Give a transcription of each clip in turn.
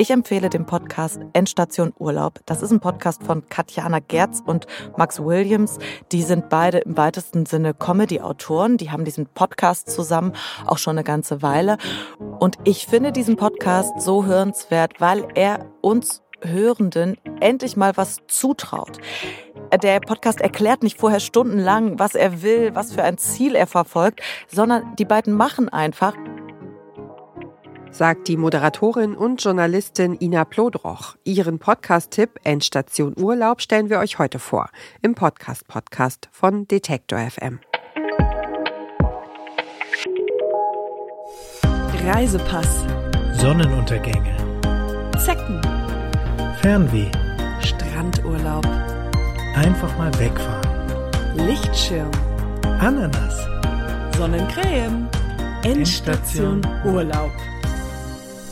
Ich empfehle den Podcast Endstation Urlaub. Das ist ein Podcast von Katjana Gerz und Max Williams. Die sind beide im weitesten Sinne Comedy-Autoren. Die haben diesen Podcast zusammen auch schon eine ganze Weile. Und ich finde diesen Podcast so hörenswert, weil er uns Hörenden endlich mal was zutraut. Der Podcast erklärt nicht vorher stundenlang, was er will, was für ein Ziel er verfolgt, sondern die beiden machen einfach sagt die Moderatorin und Journalistin Ina Plodroch. Ihren Podcast-Tipp Endstation Urlaub stellen wir euch heute vor im Podcast-Podcast von Detektor FM. Reisepass. Sonnenuntergänge. Zecken. Fernweh. Strandurlaub. Einfach mal wegfahren. Lichtschirm. Ananas. Sonnencreme. Endstation Urlaub.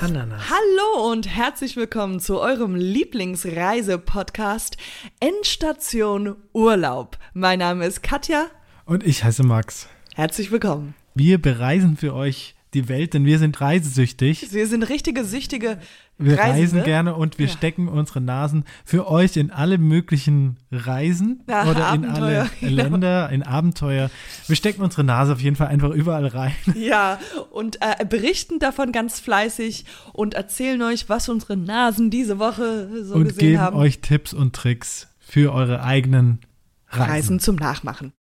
Ananas. Hallo und herzlich willkommen zu eurem Lieblingsreise-Podcast Endstation Urlaub. Mein Name ist Katja. Und ich heiße Max. Herzlich willkommen. Wir bereisen für euch die Welt, denn wir sind reisesüchtig. Wir sind richtige süchtige Wir Reisende. reisen gerne und wir Ja. stecken unsere Nasen für euch in alle möglichen Reisen Ja, oder in alle Abenteuer, genau. Länder, in Abenteuer. Wir stecken unsere Nase auf jeden Fall einfach überall rein. Ja, und äh, berichten davon ganz fleißig und erzählen euch, was unsere Nasen diese Woche so und gesehen geben haben. euch Tipps und Tricks für eure eigenen Reisen. Reisen zum Nachmachen.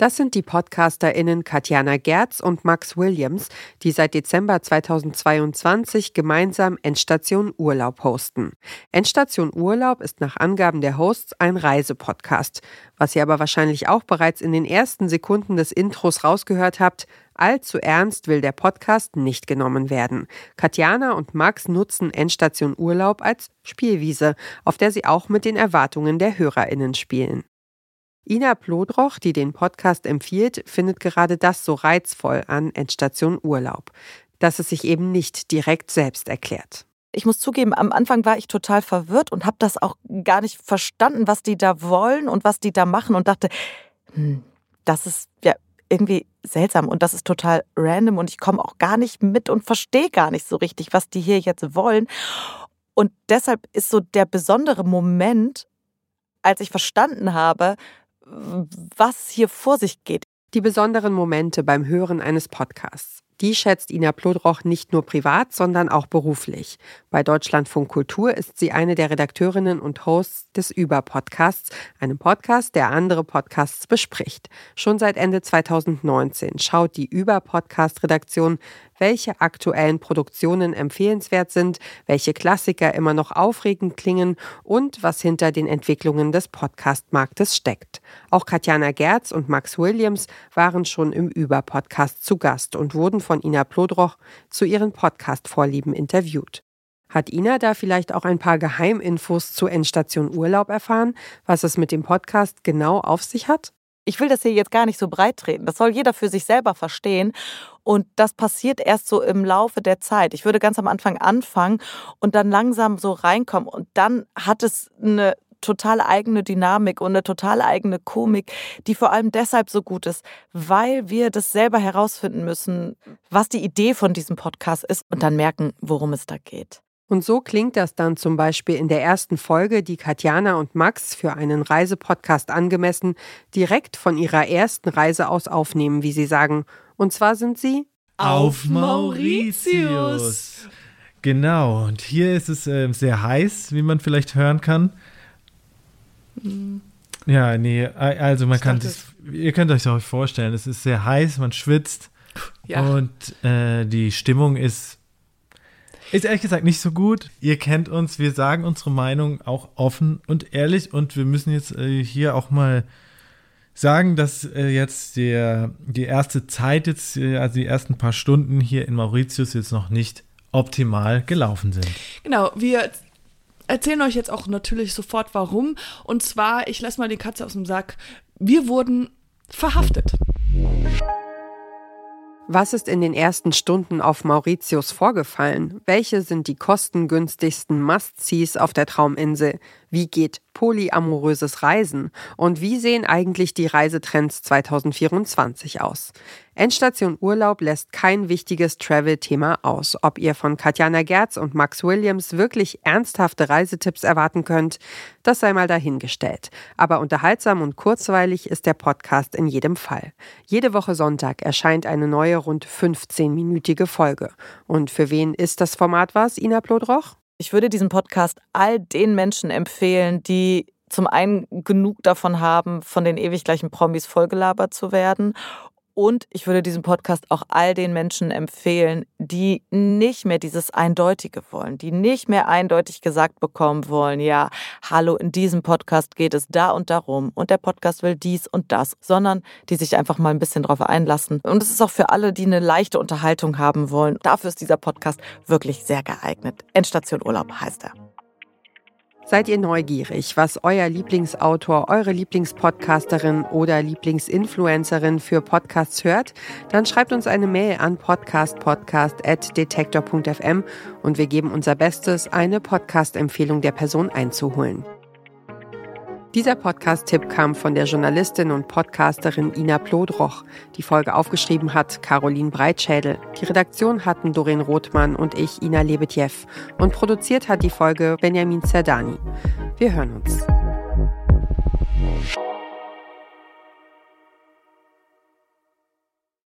Das sind die PodcasterInnen Katjana Gerz und Max Williams, die seit Dezember 2022 gemeinsam Endstation Urlaub hosten. Endstation Urlaub ist nach Angaben der Hosts ein Reisepodcast. Was ihr aber wahrscheinlich auch bereits in den ersten Sekunden des Intros rausgehört habt, allzu ernst will der Podcast nicht genommen werden. Katjana und Max nutzen Endstation Urlaub als Spielwiese, auf der sie auch mit den Erwartungen der HörerInnen spielen. Ina Plodroch, die den Podcast empfiehlt, findet gerade das so reizvoll an Endstation Urlaub, dass es sich eben nicht direkt selbst erklärt. Ich muss zugeben, am Anfang war ich total verwirrt und habe das auch gar nicht verstanden, was die da wollen und was die da machen und dachte, hm, das ist ja irgendwie seltsam und das ist total random und ich komme auch gar nicht mit und verstehe gar nicht so richtig, was die hier jetzt wollen. Und deshalb ist so der besondere Moment, als ich verstanden habe, was hier vor sich geht. Die besonderen Momente beim Hören eines Podcasts. Die schätzt Ina Plodroch nicht nur privat, sondern auch beruflich. Bei Deutschlandfunk Kultur ist sie eine der Redakteurinnen und Hosts des Über-Podcasts, einem Podcast, der andere Podcasts bespricht. Schon seit Ende 2019 schaut die Über-Podcast-Redaktion, welche aktuellen Produktionen empfehlenswert sind, welche Klassiker immer noch aufregend klingen und was hinter den Entwicklungen des Podcast-Marktes steckt. Auch Katjana Gerz und Max Williams waren schon im Über-Podcast zu Gast und wurden von Ina Plodroch zu ihren Podcast-Vorlieben interviewt. Hat Ina da vielleicht auch ein paar Geheiminfos zu Endstation Urlaub erfahren, was es mit dem Podcast genau auf sich hat? Ich will das hier jetzt gar nicht so breit treten. Das soll jeder für sich selber verstehen. Und das passiert erst so im Laufe der Zeit. Ich würde ganz am Anfang anfangen und dann langsam so reinkommen. Und dann hat es eine total eigene Dynamik und eine total eigene Komik, die vor allem deshalb so gut ist, weil wir das selber herausfinden müssen, was die Idee von diesem Podcast ist und dann merken, worum es da geht. Und so klingt das dann zum Beispiel in der ersten Folge, die Katjana und Max für einen Reisepodcast angemessen direkt von ihrer ersten Reise aus aufnehmen, wie sie sagen. Und zwar sind sie Auf Mauritius. Genau, und hier ist es äh, sehr heiß, wie man vielleicht hören kann. Ja, nee, also man Ich kann das, ihr könnt euch das vorstellen, es ist sehr heiß, man schwitzt Ja. und äh, die Stimmung ist, ist ehrlich gesagt nicht so gut. Ihr kennt uns, wir sagen unsere Meinung auch offen und ehrlich und wir müssen jetzt äh, hier auch mal sagen, dass äh, jetzt der, die erste Zeit jetzt, äh, also die ersten paar Stunden hier in Mauritius jetzt noch nicht optimal gelaufen sind. Genau, wir erzählen euch jetzt auch natürlich sofort warum. Und zwar, ich lasse mal die Katze aus dem Sack. Wir wurden verhaftet. Was ist in den ersten Stunden auf Mauritius vorgefallen? Welche sind die kostengünstigsten Must-Sees auf der Trauminsel? Wie geht polyamoröses Reisen? Und wie sehen eigentlich die Reisetrends 2024 aus? Endstation Urlaub lässt kein wichtiges Travel-Thema aus. Ob ihr von Katjana Gerz und Max Williams wirklich ernsthafte Reisetipps erwarten könnt, das sei mal dahingestellt. Aber unterhaltsam und kurzweilig ist der Podcast in jedem Fall. Jede Woche Sonntag erscheint eine neue rund 15-minütige Folge. Und für wen ist das Format was, Ina Plodroch? Ich würde diesen Podcast all den Menschen empfehlen, die zum einen genug davon haben, von den ewig gleichen Promis vollgelabert zu werden und ich würde diesen Podcast auch all den Menschen empfehlen, die nicht mehr dieses Eindeutige wollen, die nicht mehr eindeutig gesagt bekommen wollen, ja, hallo, in diesem Podcast geht es da und darum und der Podcast will dies und das, sondern die sich einfach mal ein bisschen drauf einlassen. Und es ist auch für alle, die eine leichte Unterhaltung haben wollen. Dafür ist dieser Podcast wirklich sehr geeignet. Endstation Urlaub heißt er. Seid ihr neugierig, was euer Lieblingsautor, eure Lieblingspodcasterin oder Lieblingsinfluencerin für Podcasts hört? Dann schreibt uns eine Mail an podcastpodcast.detektor.fm und wir geben unser Bestes, eine Podcast-Empfehlung der Person einzuholen. Dieser Podcast-Tipp kam von der Journalistin und Podcasterin Ina Plodroch. Die Folge aufgeschrieben hat Caroline Breitschädel. Die Redaktion hatten Doreen Rothmann und ich, Ina Lebetjew. Und produziert hat die Folge Benjamin Zerdani. Wir hören uns.